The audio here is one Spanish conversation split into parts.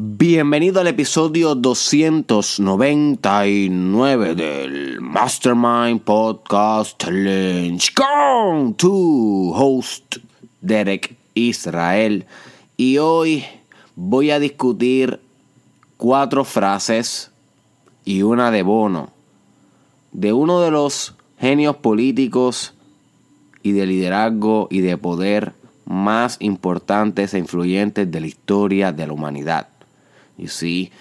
Bienvenido al episodio 299 del Mastermind Podcast Challenge con tu host Derek Israel. Y hoy voy a discutir cuatro frases y una de Bono de uno de los genios políticos y de liderazgo y de poder más importantes e influyentes de la historia de la humanidad. Y sí,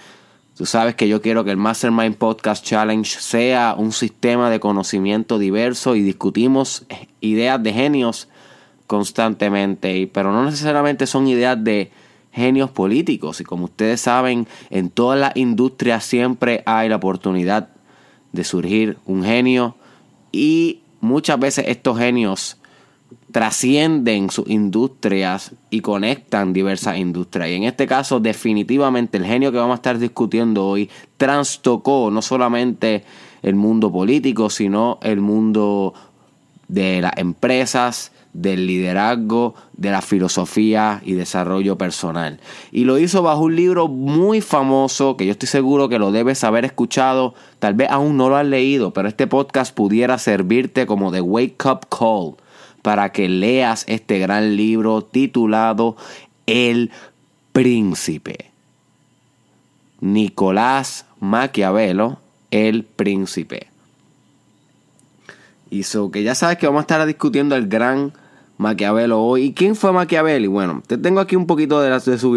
tú sabes que yo quiero que el Mastermind Podcast Challenge sea un sistema de conocimiento diverso y discutimos ideas de genios constantemente, pero no necesariamente son ideas de genios políticos. Y como ustedes saben, en todas las industrias siempre hay la oportunidad de surgir un genio y muchas veces estos genios trascienden sus industrias y conectan diversas industrias. Y en este caso, definitivamente, el genio que vamos a estar discutiendo hoy trastocó no solamente el mundo político, sino el mundo de las empresas, del liderazgo, de la filosofía y desarrollo personal. Y lo hizo bajo un libro muy famoso que yo estoy seguro que lo debes haber escuchado, tal vez aún no lo has leído, pero este podcast pudiera servirte como de wake up call para que leas este gran libro titulado El Príncipe. Nicolás Maquiavelo, El Príncipe. Y so que ya sabes que vamos a estar discutiendo el gran Maquiavelo hoy. ¿Y quién fue Maquiavelo? Bueno, te tengo aquí un poquito de, de, su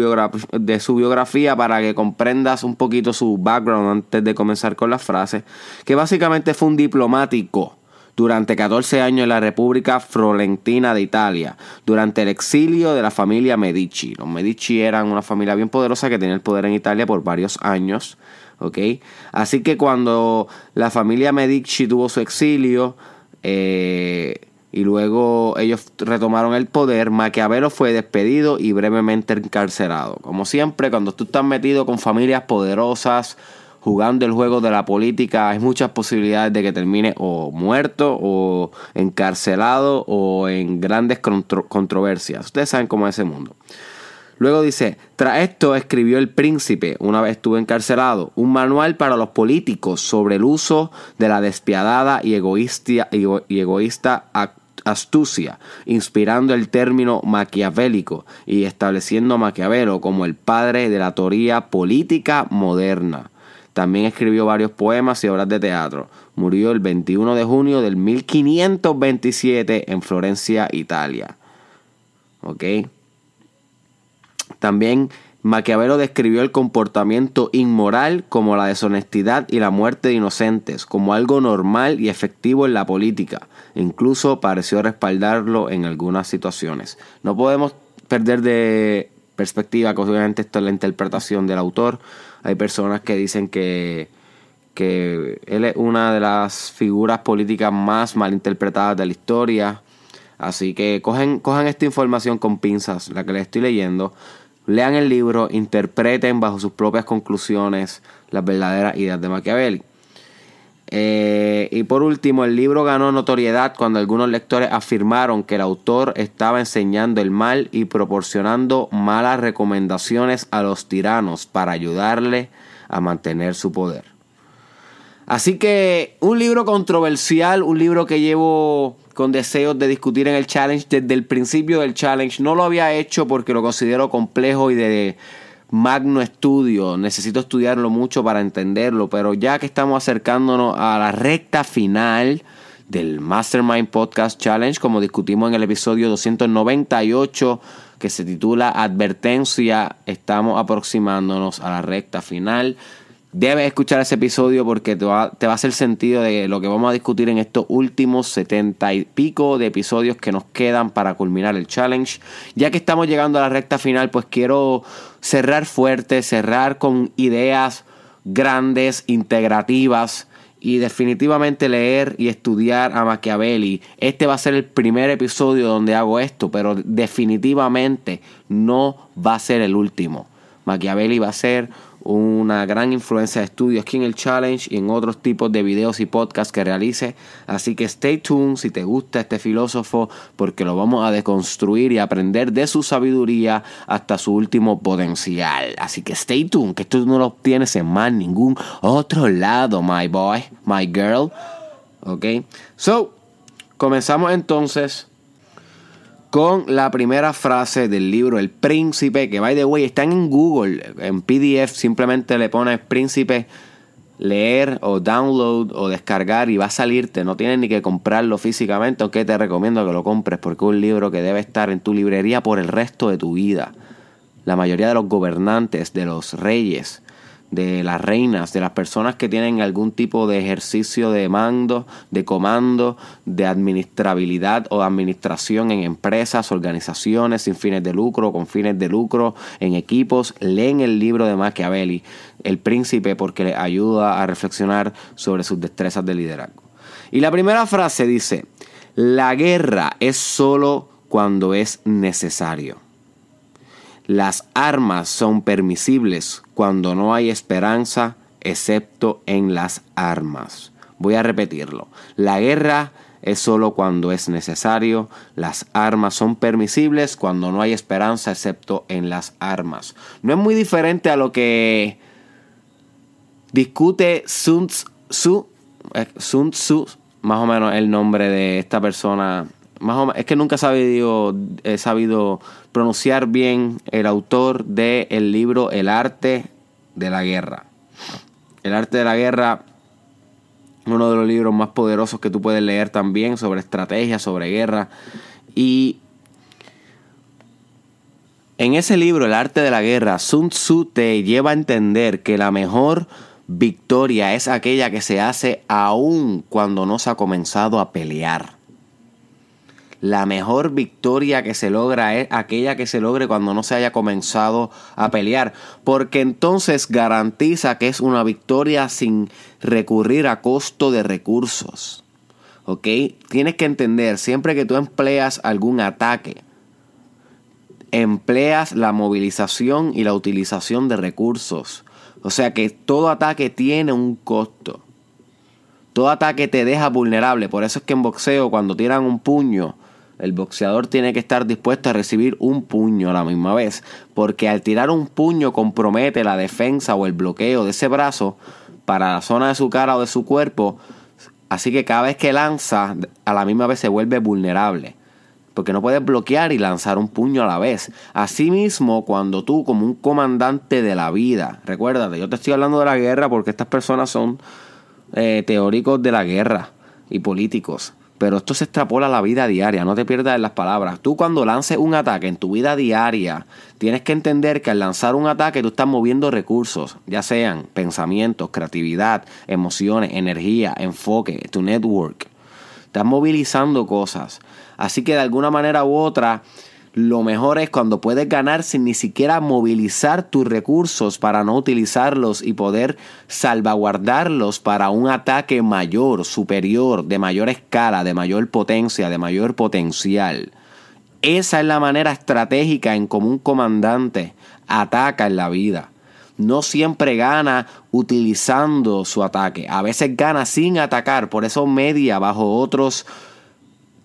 de su biografía para que comprendas un poquito su background antes de comenzar con las frases. Que básicamente fue un diplomático durante 14 años en la República Florentina de Italia, durante el exilio de la familia Medici. Los Medici eran una familia bien poderosa que tenía el poder en Italia por varios años. Así que cuando la familia Medici tuvo su exilio eh, y luego ellos retomaron el poder, Maquiavelo fue despedido y brevemente encarcelado. Como siempre, cuando tú estás metido con familias poderosas, jugando el juego de la política, hay muchas posibilidades de que termine o muerto o encarcelado o en grandes controversias. Ustedes saben cómo es ese mundo. Luego dice, tras esto escribió el príncipe, una vez estuvo encarcelado, un manual para los políticos sobre el uso de la despiadada y egoísta, y egoísta astucia, inspirando el término maquiavélico y estableciendo a Maquiavelo como el padre de la teoría política moderna. También escribió varios poemas y obras de teatro. Murió el 21 de junio del 1527 en Florencia, Italia. También Maquiavelo describió el comportamiento inmoral como la deshonestidad y la muerte de inocentes, como algo normal y efectivo en la política. Incluso pareció respaldarlo en algunas situaciones. No podemos perder de perspectiva, que obviamente esto es la interpretación del autor, hay personas que dicen que, que él es una de las figuras políticas más mal interpretadas de la historia. Así que cogen, cojan esta información con pinzas, la que les estoy leyendo. Lean el libro, interpreten bajo sus propias conclusiones las verdaderas ideas de Machiavelli. Eh, y por último, el libro ganó notoriedad cuando algunos lectores afirmaron que el autor estaba enseñando el mal y proporcionando malas recomendaciones a los tiranos para ayudarle a mantener su poder. Así que un libro controversial, un libro que llevo con deseos de discutir en el challenge desde el principio del challenge. No lo había hecho porque lo considero complejo y de magno estudio, necesito estudiarlo mucho para entenderlo, pero ya que estamos acercándonos a la recta final del Mastermind Podcast Challenge, como discutimos en el episodio 298 que se titula Advertencia, estamos aproximándonos a la recta final. Debes escuchar ese episodio porque te va, te va, a hacer sentido de lo que vamos a discutir en estos últimos setenta y pico de episodios que nos quedan para culminar el challenge. Ya que estamos llegando a la recta final, pues quiero cerrar fuerte, cerrar con ideas grandes, integrativas y definitivamente leer y estudiar a Machiavelli. Este va a ser el primer episodio donde hago esto, pero definitivamente no va a ser el último. Machiavelli va a ser una gran influencia de estudios aquí en el challenge y en otros tipos de videos y podcasts que realice. Así que stay tuned si te gusta este filósofo porque lo vamos a deconstruir y aprender de su sabiduría hasta su último potencial. Así que stay tuned, que esto no lo obtienes en más ningún otro lado, my boy, my girl. Ok, so comenzamos entonces con la primera frase del libro El Príncipe, que by the way están en Google, en PDF, simplemente le pones Príncipe, leer o download o descargar y va a salirte, no tienes ni que comprarlo físicamente, aunque te recomiendo que lo compres porque es un libro que debe estar en tu librería por el resto de tu vida. La mayoría de los gobernantes, de los reyes, de las reinas, de las personas que tienen algún tipo de ejercicio de mando, de comando, de administrabilidad o administración en empresas, organizaciones sin fines de lucro, con fines de lucro, en equipos, leen el libro de Machiavelli, El Príncipe, porque les ayuda a reflexionar sobre sus destrezas de liderazgo. Y la primera frase dice, la guerra es solo cuando es necesario. Las armas son permisibles cuando no hay esperanza excepto en las armas. Voy a repetirlo. La guerra es solo cuando es necesario. Las armas son permisibles cuando no hay esperanza excepto en las armas. No es muy diferente a lo que discute Sun Tzu, eh, Sun Tzu más o menos el nombre de esta persona más es que nunca he sabido, he sabido pronunciar bien el autor del libro El arte de la guerra. El arte de la guerra, uno de los libros más poderosos que tú puedes leer también sobre estrategia, sobre guerra. Y en ese libro, El arte de la guerra, Sun Tzu te lleva a entender que la mejor victoria es aquella que se hace aún cuando no se ha comenzado a pelear la mejor victoria que se logra es aquella que se logre cuando no se haya comenzado a pelear, porque entonces garantiza que es una victoria sin recurrir a costo de recursos. ¿Ok? Tienes que entender, siempre que tú empleas algún ataque, empleas la movilización y la utilización de recursos. O sea que todo ataque tiene un costo. Todo ataque te deja vulnerable. Por eso es que en boxeo cuando tiran un puño, el boxeador tiene que estar dispuesto a recibir un puño a la misma vez, porque al tirar un puño compromete la defensa o el bloqueo de ese brazo para la zona de su cara o de su cuerpo, así que cada vez que lanza a la misma vez se vuelve vulnerable. Porque no puedes bloquear y lanzar un puño a la vez. Asimismo, cuando tú, como un comandante de la vida, recuérdate, yo te estoy hablando de la guerra porque estas personas son eh, teóricos de la guerra y políticos. Pero esto se extrapola a la vida diaria, no te pierdas en las palabras. Tú cuando lances un ataque en tu vida diaria, tienes que entender que al lanzar un ataque tú estás moviendo recursos, ya sean pensamientos, creatividad, emociones, energía, enfoque, tu network. Estás movilizando cosas. Así que de alguna manera u otra, lo mejor es cuando puedes ganar sin ni siquiera movilizar tus recursos para no utilizarlos y poder salvaguardarlos para un ataque mayor, superior, de mayor escala, de mayor potencia, de mayor potencial. Esa es la manera estratégica en como un comandante ataca en la vida. No siempre gana utilizando su ataque. A veces gana sin atacar. Por eso media bajo otros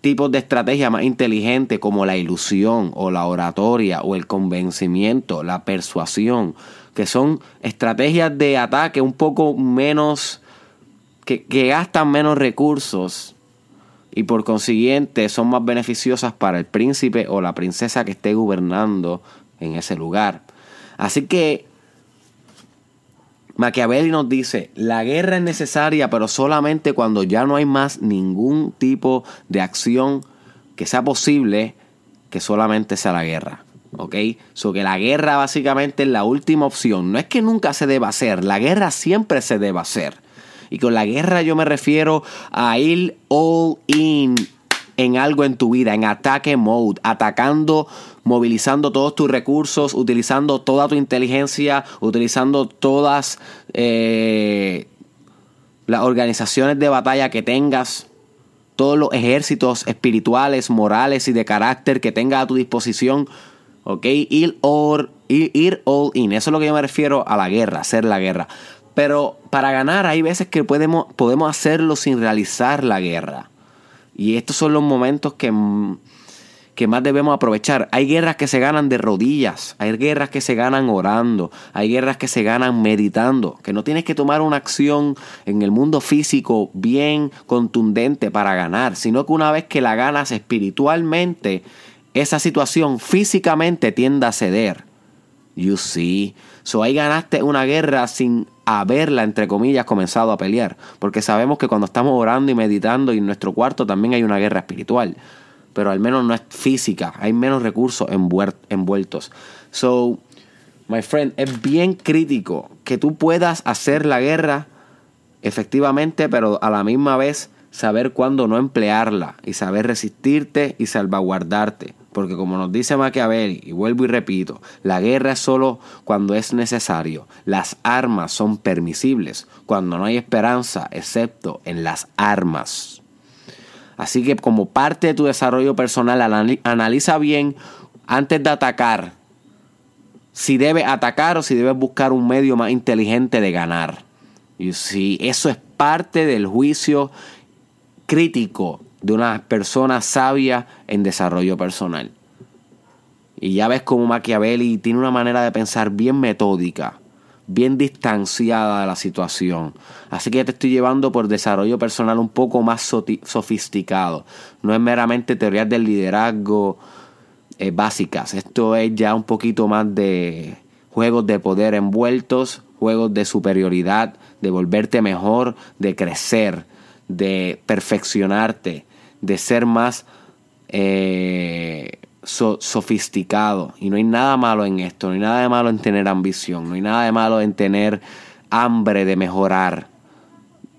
tipos de estrategia más inteligente como la ilusión o la oratoria o el convencimiento, la persuasión, que son estrategias de ataque un poco menos, que, que gastan menos recursos y por consiguiente son más beneficiosas para el príncipe o la princesa que esté gobernando en ese lugar. Así que Machiavelli nos dice, la guerra es necesaria, pero solamente cuando ya no hay más ningún tipo de acción que sea posible que solamente sea la guerra. ¿Ok? So que la guerra básicamente es la última opción. No es que nunca se deba hacer, la guerra siempre se debe hacer. Y con la guerra yo me refiero a ir all in en algo en tu vida, en ataque mode, atacando, movilizando todos tus recursos, utilizando toda tu inteligencia, utilizando todas eh, las organizaciones de batalla que tengas, todos los ejércitos espirituales, morales y de carácter que tengas a tu disposición, ¿ok? Ir all, ir, all in, eso es lo que yo me refiero a la guerra, hacer la guerra. Pero para ganar hay veces que podemos, podemos hacerlo sin realizar la guerra. Y estos son los momentos que que más debemos aprovechar. Hay guerras que se ganan de rodillas, hay guerras que se ganan orando, hay guerras que se ganan meditando, que no tienes que tomar una acción en el mundo físico bien contundente para ganar, sino que una vez que la ganas espiritualmente, esa situación físicamente tiende a ceder. You see. So ahí ganaste una guerra sin haberla, entre comillas, comenzado a pelear. Porque sabemos que cuando estamos orando y meditando y en nuestro cuarto también hay una guerra espiritual pero al menos no es física, hay menos recursos envueltos. So, my friend, es bien crítico que tú puedas hacer la guerra efectivamente, pero a la misma vez saber cuándo no emplearla y saber resistirte y salvaguardarte. Porque como nos dice Machiavelli, y vuelvo y repito, la guerra es solo cuando es necesario. Las armas son permisibles cuando no hay esperanza, excepto en las armas. Así que como parte de tu desarrollo personal, analiza bien antes de atacar si debes atacar o si debes buscar un medio más inteligente de ganar. Y si eso es parte del juicio crítico de una persona sabia en desarrollo personal. Y ya ves como Machiavelli tiene una manera de pensar bien metódica bien distanciada de la situación. Así que te estoy llevando por desarrollo personal un poco más sofisticado. No es meramente teorías del liderazgo eh, básicas. Esto es ya un poquito más de juegos de poder envueltos, juegos de superioridad, de volverte mejor, de crecer, de perfeccionarte, de ser más eh, sofisticado. Y no hay nada malo en esto, no hay nada de malo en tener ambición, no hay nada de malo en tener hambre de mejorar,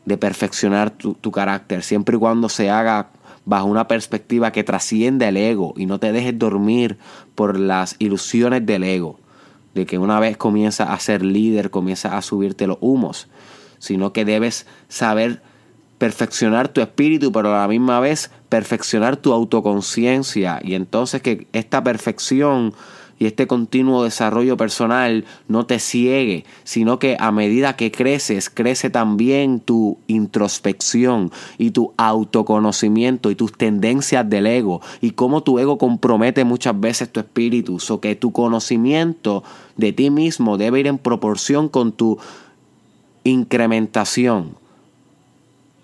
de perfeccionar tu, carácter, siempre y cuando se haga bajo una perspectiva que trasciende el ego y no te dejes dormir por las ilusiones del ego, de que una vez comienza a ser líder, comienza a subirte los humos, sino que debes saber perfeccionar tu espíritu, pero a la misma vez perfeccionar tu autoconciencia. Y entonces que esta perfección y este continuo desarrollo personal no te ciegue, sino que a medida que creces, crece también tu introspección y tu autoconocimiento y tus tendencias del ego y cómo tu ego compromete muchas veces tu espíritu. So que tu conocimiento de ti mismo debe ir en proporción con tu incrementación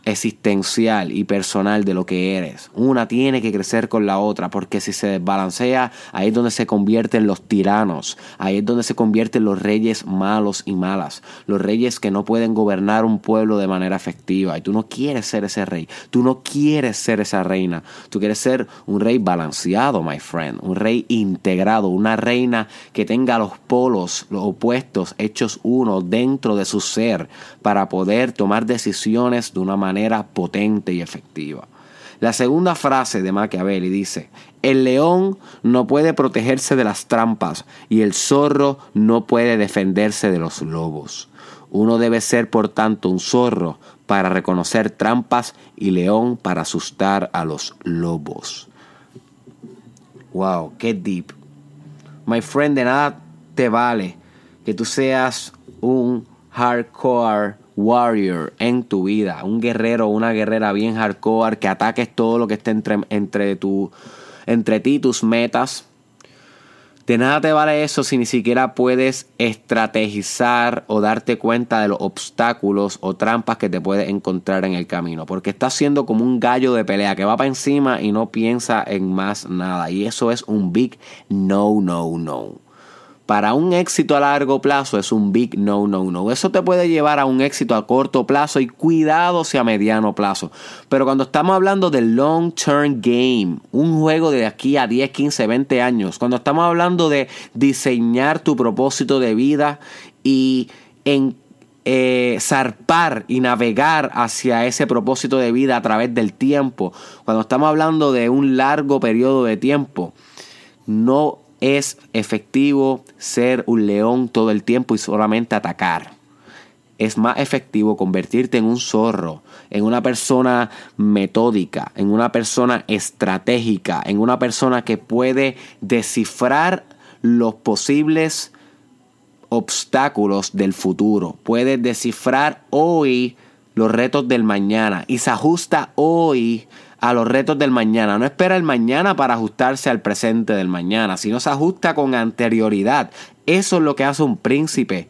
existencial y personal de lo que eres. Una tiene que crecer con la otra, porque si se desbalancea, ahí es donde se convierten los tiranos, ahí es donde se convierten los reyes malos y malas, los reyes que no pueden gobernar un pueblo de manera efectiva. Y tú no quieres ser ese rey, tú no quieres ser esa reina, tú quieres ser un rey balanceado, my friend, un rey integrado, una reina que tenga los polos, los opuestos, hechos uno dentro de su ser, para poder tomar decisiones de una manera manera potente y efectiva. La segunda frase de Machiavelli dice, el león no puede protegerse de las trampas y el zorro no puede defenderse de los lobos. Uno debe ser, por tanto, un zorro para reconocer trampas y león para asustar a los lobos. Wow, qué deep. My friend, de nada te vale que tú seas un hardcore warrior en tu vida, un guerrero una guerrera bien hardcore, que ataques todo lo que esté entre, entre, tu, entre ti y tus metas. De nada te vale eso si ni siquiera puedes estrategizar o darte cuenta de los obstáculos o trampas que te puedes encontrar en el camino. Porque estás siendo como un gallo de pelea que va para encima y no piensa en más nada. Y eso es un big no, no, no para un éxito a largo plazo es un big no, no, no. Eso te puede llevar a un éxito a corto plazo y cuidado si a mediano plazo. Pero cuando estamos hablando del long term game, un juego de aquí a 10, 15, 20 años, cuando estamos hablando de diseñar tu propósito de vida y en eh, zarpar y navegar hacia ese propósito de vida a través del tiempo, cuando estamos hablando de un largo periodo de tiempo, no es efectivo ser un león todo el tiempo y solamente atacar. Es más efectivo convertirte en un zorro, en una persona metódica, en una persona estratégica, en una persona que puede descifrar los posibles obstáculos del futuro. Puedes descifrar hoy los retos del mañana y se ajusta hoy a los retos del mañana. No espera el mañana para ajustarse al presente del mañana, sino se ajusta con anterioridad. Eso es lo que hace un príncipe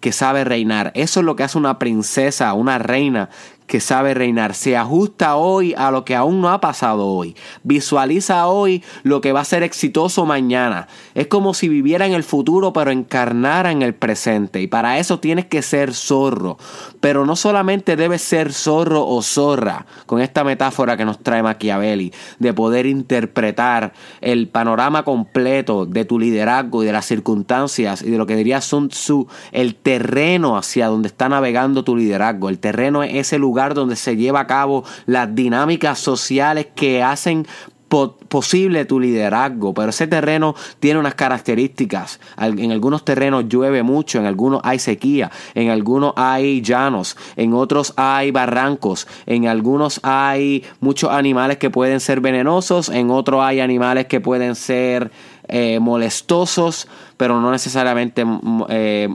que sabe reinar. Eso es lo que hace una princesa, una reina que sabe reinar. Se ajusta hoy a lo que aún no ha pasado hoy. Visualiza hoy lo que va a ser exitoso mañana. Es como si viviera en el futuro pero encarnara en el presente. Y para eso tienes que ser zorro. Pero no solamente debes ser zorro o zorra, con esta metáfora que nos trae Machiavelli, de poder interpretar el panorama completo de tu liderazgo y de las circunstancias y de lo que diría Sun Tzu, el terreno hacia donde está navegando tu liderazgo. El terreno es ese lugar donde se lleva a cabo las dinámicas sociales que hacen posible tu liderazgo, pero ese terreno tiene unas características. En algunos terrenos llueve mucho, en algunos hay sequía, en algunos hay llanos, en otros hay barrancos, en algunos hay muchos animales que pueden ser venenosos, en otros hay animales que pueden ser eh, molestosos, pero no necesariamente mm, eh,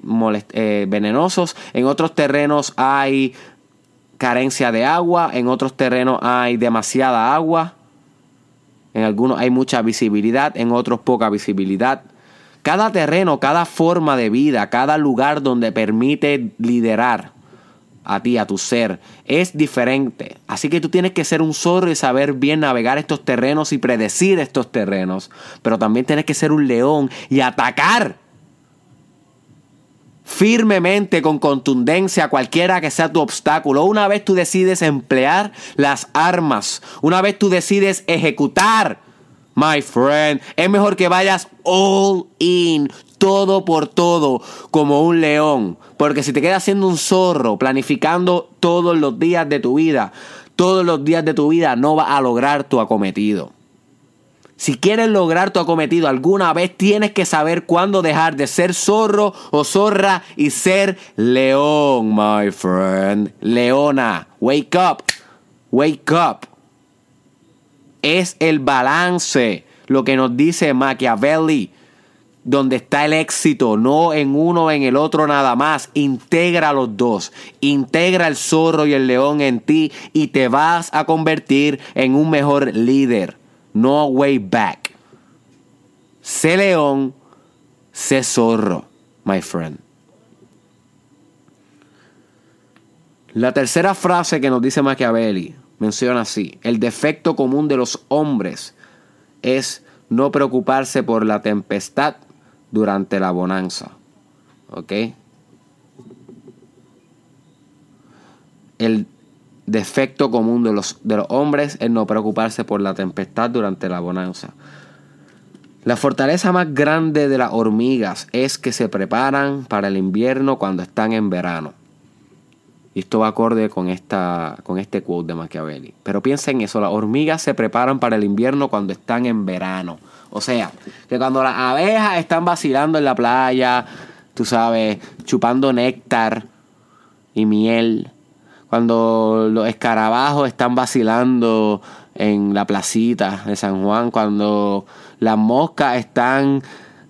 eh, venenosos. En otros terrenos hay carencia de agua, en otros terrenos hay demasiada agua, en algunos hay mucha visibilidad, en otros poca visibilidad. Cada terreno, cada forma de vida, cada lugar donde permite liderar a ti, a tu ser, es diferente. Así que tú tienes que ser un zorro y saber bien navegar estos terrenos y predecir estos terrenos. Pero también tienes que ser un león y atacar firmemente, con contundencia, cualquiera que sea tu obstáculo. Una vez tú decides emplear las armas, una vez tú decides ejecutar, my friend, es mejor que vayas all in, todo por todo, como un león. Porque si te quedas siendo un zorro, planificando todos los días de tu vida, todos los días de tu vida, no vas a lograr tu acometido. Si quieres lograr tu acometido alguna vez, tienes que saber cuándo dejar de ser zorro o zorra y ser león, my friend. Leona, wake up, wake up. Es el balance, lo que nos dice Machiavelli, donde está el éxito, no en uno o en el otro nada más. Integra los dos. Integra el zorro y el león en ti y te vas a convertir en un mejor líder no way back. Sé león, sé zorro, my friend. La tercera frase que nos dice Machiavelli menciona así, el defecto común de los hombres es no preocuparse por la tempestad durante la bonanza. ¿Ok? El defecto común de los, de los hombres es no preocuparse por la tempestad durante la bonanza. La fortaleza más grande de las hormigas es que se preparan para el invierno cuando están en verano. Y esto va acorde con, esta, con este quote de Machiavelli. Pero piensen en eso, las hormigas se preparan para el invierno cuando están en verano. O sea, que cuando las abejas están vacilando en la playa, tú sabes, chupando néctar y miel, cuando los escarabajos están vacilando en la placita de San Juan, cuando las moscas están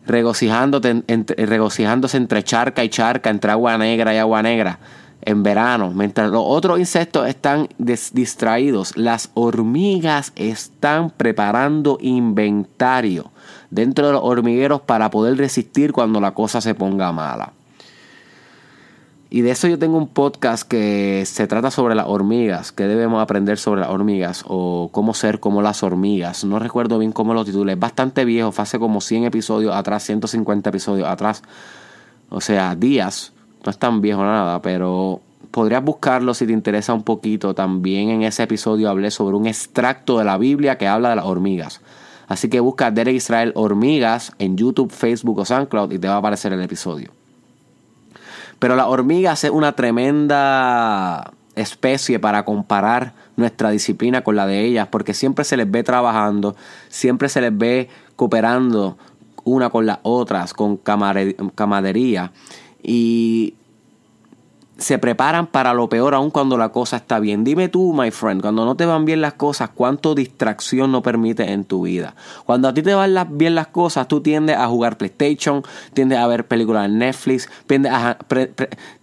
regocijándose entre charca y charca, entre agua negra y agua negra en verano, mientras los otros insectos están distraídos, las hormigas están preparando inventario dentro de los hormigueros para poder resistir cuando la cosa se ponga mala. Y de eso yo tengo un podcast que se trata sobre las hormigas, que debemos aprender sobre las hormigas o cómo ser como las hormigas. No recuerdo bien cómo lo titulé. Es bastante viejo, fue hace como 100 episodios atrás, 150 episodios atrás. O sea, días. No es tan viejo nada, pero podrías buscarlo si te interesa un poquito. También en ese episodio hablé sobre un extracto de la Biblia que habla de las hormigas. Así que busca Derek Israel Hormigas en YouTube, Facebook o SoundCloud y te va a aparecer el episodio. Pero la hormiga es una tremenda especie para comparar nuestra disciplina con la de ellas, porque siempre se les ve trabajando, siempre se les ve cooperando una con las otras, con camadería. Y se preparan para lo peor aun cuando la cosa está bien. Dime tú, my friend, cuando no te van bien las cosas, ¿cuánto distracción no permite en tu vida? Cuando a ti te van bien las cosas, tú tiendes a jugar PlayStation, tiendes a ver películas en Netflix, tiendes a,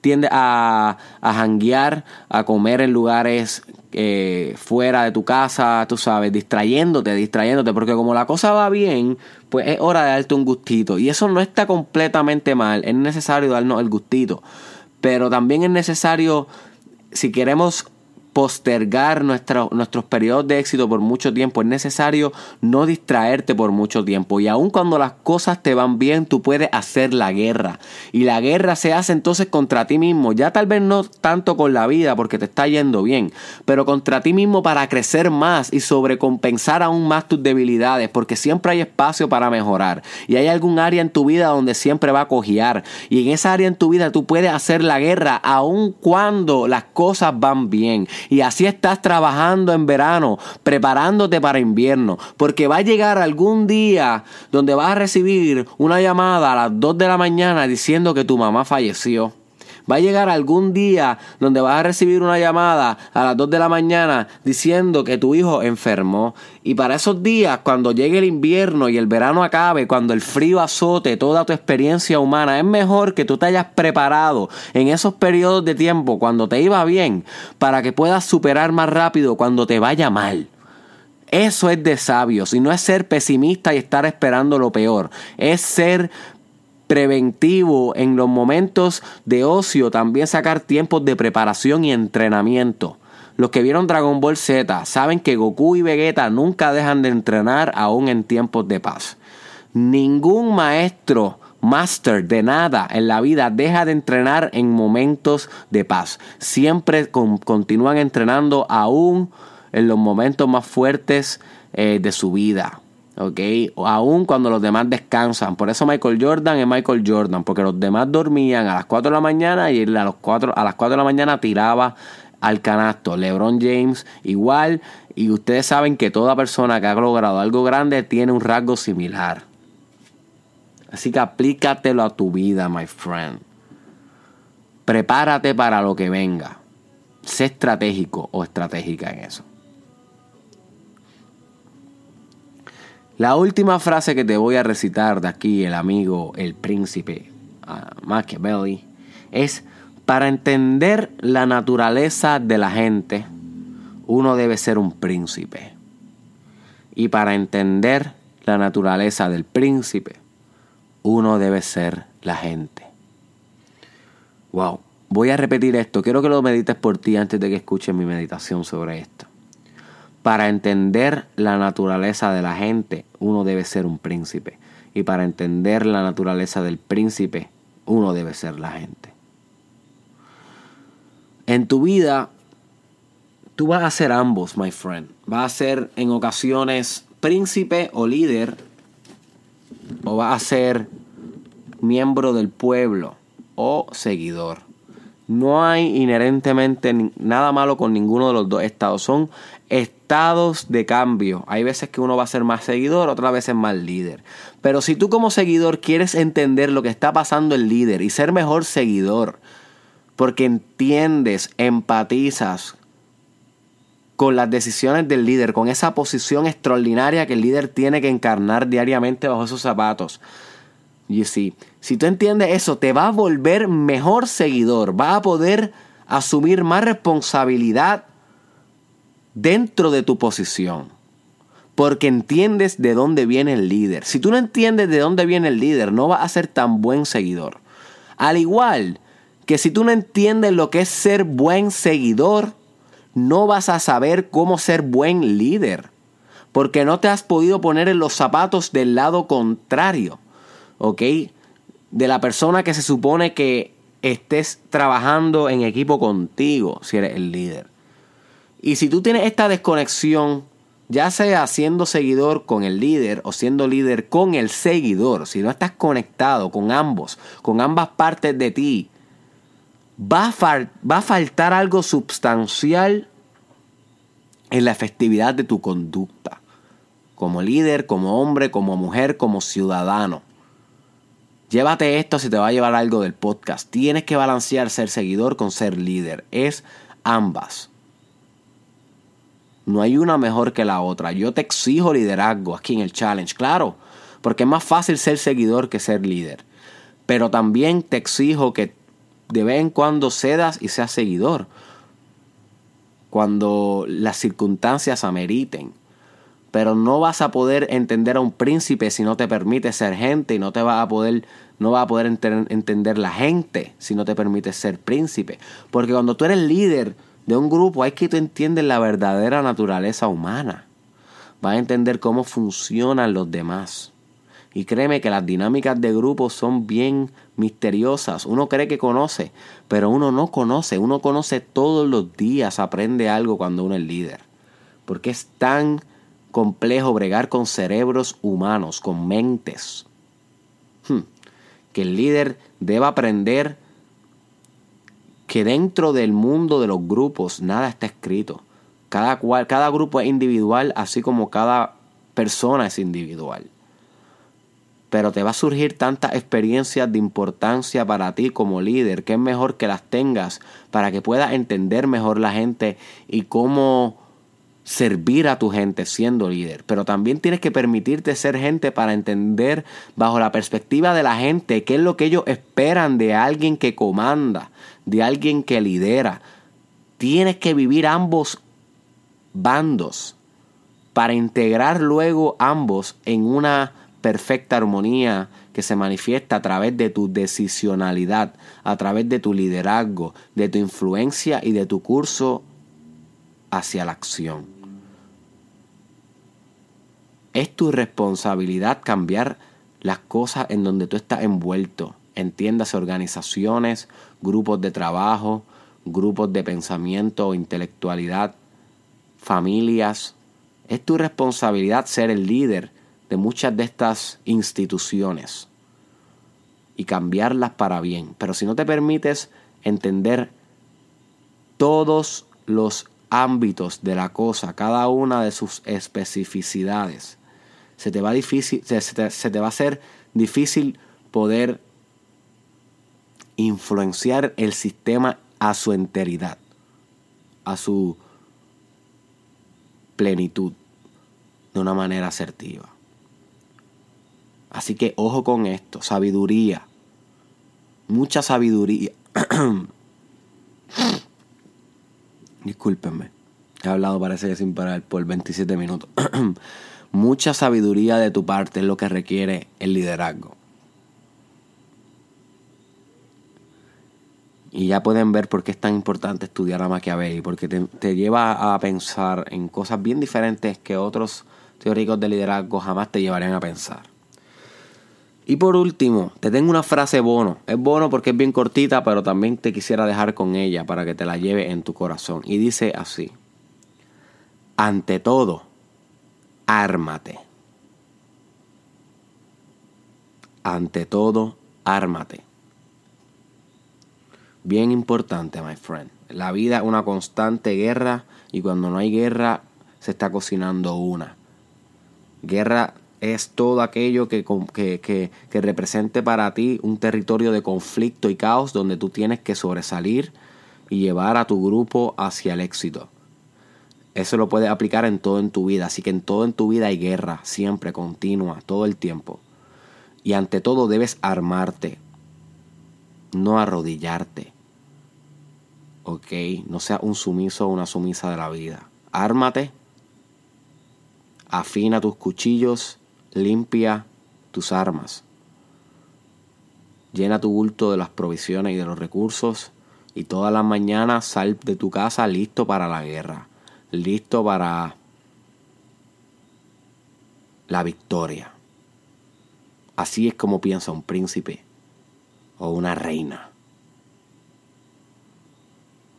tiendes a, a comer en lugares eh, fuera de tu casa, tú sabes, distrayéndote, distrayéndote, porque como la cosa va bien, pues es hora de darte un gustito. Y eso no está completamente mal, es necesario darnos el gustito. Pero también es necesario, si queremos postergar nuestros periodos de éxito por mucho tiempo. Es necesario no distraerte por mucho tiempo. Y aun cuando las cosas te van bien, tú puedes hacer la guerra. Y la guerra se hace entonces contra ti mismo. Ya tal vez no tanto con la vida porque te está yendo bien, pero contra ti mismo para crecer más y sobrecompensar aún más tus debilidades. Porque siempre hay espacio para mejorar. Y hay algún área en tu vida donde siempre va a cojear. Y en esa área en tu vida tú puedes hacer la guerra aun cuando las cosas van bien. Y así estás trabajando en verano, preparándote para invierno, porque va a llegar algún día donde vas a recibir una llamada a las 2 de la mañana diciendo que tu mamá falleció. Va a llegar algún día donde vas a recibir una llamada a las 2 de la mañana diciendo que tu hijo enfermó. Y para esos días, cuando llegue el invierno y el verano acabe, cuando el frío azote toda tu experiencia humana, es mejor que tú te hayas preparado en esos periodos de tiempo cuando te iba bien para que puedas superar más rápido cuando te vaya mal. Eso es de sabios y no es ser pesimista y estar esperando lo peor, es ser preventivo en los momentos de ocio, también sacar tiempos de preparación y entrenamiento. Los que vieron Dragon Ball Z saben que Goku y Vegeta nunca dejan de entrenar aún en tiempos de paz. Ningún maestro, master de nada en la vida deja de entrenar en momentos de paz. Siempre continúan entrenando aún en los momentos más fuertes eh, de su vida. ¿Ok? Aún cuando los demás descansan. Por eso Michael Jordan es Michael Jordan, porque los demás dormían a las 4 de la mañana y él a, los 4, a las 4 de la mañana tiraba al canasto. LeBron James igual. Y ustedes saben que toda persona que ha logrado algo grande tiene un rasgo similar. Así que aplícatelo a tu vida, my friend. Prepárate para lo que venga. Sé estratégico o estratégica en eso. La última frase que te voy a recitar de aquí, el amigo, el príncipe uh, Machiavelli, es, para entender la naturaleza de la gente, uno debe ser un príncipe. Y para entender la naturaleza del príncipe, uno debe ser la gente. Wow, voy a repetir esto, quiero que lo medites por ti antes de que escuches mi meditación sobre esto. Para entender la naturaleza de la gente, uno debe ser un príncipe. Y para entender la naturaleza del príncipe, uno debe ser la gente. En tu vida, tú vas a ser ambos, my friend. Vas a ser en ocasiones príncipe o líder, o vas a ser miembro del pueblo o seguidor. No hay inherentemente nada malo con ninguno de los dos estados. Son de cambio. Hay veces que uno va a ser más seguidor, otras veces más líder. Pero si tú como seguidor quieres entender lo que está pasando el líder y ser mejor seguidor, porque entiendes, empatizas con las decisiones del líder, con esa posición extraordinaria que el líder tiene que encarnar diariamente bajo esos zapatos. Y si, si tú entiendes eso, te va a volver mejor seguidor, va a poder asumir más responsabilidad dentro de tu posición. Porque entiendes de dónde viene el líder. Si tú no entiendes de dónde viene el líder, no vas a ser tan buen seguidor. Al igual que si tú no entiendes lo que es ser buen seguidor, no vas a saber cómo ser buen líder. Porque no te has podido poner en los zapatos del lado contrario. ¿Ok? De la persona que se supone que estés trabajando en equipo contigo si eres el líder. Y si tú tienes esta desconexión, ya sea siendo seguidor con el líder o siendo líder con el seguidor, si no estás conectado con ambos, con ambas partes de ti, va a, faltar algo sustancial en la efectividad de tu conducta, como líder, como hombre, como mujer, como ciudadano. Llévate esto si te va a llevar algo del podcast. Tienes que balancear ser seguidor con ser líder. Es ambas. No hay una mejor que la otra. Yo te exijo liderazgo aquí en el challenge, claro, porque es más fácil ser seguidor que ser líder. Pero también te exijo que de vez en cuando cedas y seas seguidor. Cuando las circunstancias ameriten. Pero no vas a poder entender a un príncipe si no te permite ser gente y no te va a poder no a poder entender la gente si no te permite ser príncipe. Porque cuando tú eres líder de un grupo, hay que tú entiendes la verdadera naturaleza humana. Vas a entender cómo funcionan los demás. Y créeme que las dinámicas de grupo son bien misteriosas. Uno cree que conoce, pero uno no conoce. Uno conoce todos los días, aprende algo cuando uno es líder. Porque es tan complejo bregar con cerebros humanos, con mentes. Hmm. Que el líder deba aprender que dentro del mundo de los grupos nada está escrito. Cada, cual, cada grupo es individual, así como cada persona es individual. Pero te va a surgir tantas experiencias de importancia para ti como líder que es mejor que las tengas para que puedas entender mejor la gente y cómo servir a tu gente siendo líder, pero también tienes que permitirte ser gente para entender bajo la perspectiva de la gente qué es lo que ellos esperan de alguien que comanda, de alguien que lidera. Tienes que vivir ambos bandos para integrar luego ambos en una perfecta armonía que se manifiesta a través de tu decisionalidad, a través de tu liderazgo, de tu influencia y de tu curso hacia la acción. Es tu responsabilidad cambiar las cosas en donde tú estás envuelto. Entiéndase organizaciones, grupos de trabajo, grupos de pensamiento o intelectualidad, familias. Es tu responsabilidad ser el líder de muchas de estas instituciones y cambiarlas para bien. Pero si no te permites entender todos los ámbitos de la cosa, cada una de sus especificidades, se te va, difícil, se, te, va a hacer difícil poder influenciar el sistema a su enteridad, a su plenitud, de una manera asertiva. Así que ojo con esto, sabiduría, mucha sabiduría. Discúlpenme, he hablado parece que sin parar por 27 minutos. Mucha sabiduría de tu parte es lo que requiere el liderazgo. Y ya pueden ver por qué es tan importante estudiar a Machiavelli, porque te, lleva a pensar en cosas bien diferentes que otros teóricos de liderazgo jamás te llevarían a pensar. Y por último, te tengo una frase bono. Es bono porque es bien cortita, pero también te quisiera dejar con ella para que te la lleve en tu corazón. Y dice así. Ante todo, ármate. Ante todo, ármate. Bien importante, my friend. La vida es una constante guerra y cuando no hay guerra se está cocinando una. Guerra es todo aquello que, que, que, represente para ti un territorio de conflicto y caos donde tú tienes que sobresalir y llevar a tu grupo hacia el éxito. Eso lo puedes aplicar en todo en tu vida. Así que en todo en tu vida hay guerra, siempre, continua, todo el tiempo. Y ante todo debes armarte, no arrodillarte. ¿Ok? No sea un sumiso o una sumisa de la vida. Ármate, afina tus cuchillos, limpia tus armas. Llena tu bulto de las provisiones y de los recursos y todas las mañanas sal de tu casa listo para la guerra listo para la victoria. Así es como piensa un príncipe o una reina.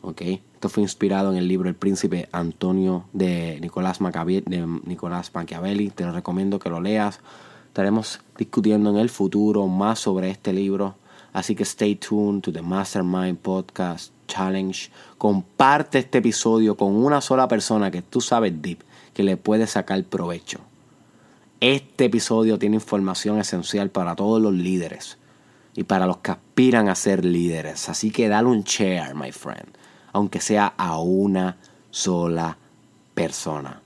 ¿Ok? Esto fue inspirado en el libro El Príncipe Antonio de Nicolás, Machiavelli, de Nicolás Machiavelli. Te lo recomiendo que lo leas. Estaremos discutiendo en el futuro más sobre este libro. Así que stay tuned to the Mastermind Podcast Challenge. Comparte este episodio con una sola persona que tú sabes deep que le puede sacar provecho. Este episodio tiene información esencial para todos los líderes. y para los que aspiran a ser líderes. Así que dale un share, my friend, aunque sea a una sola persona.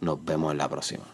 Nos vemos en la próxima.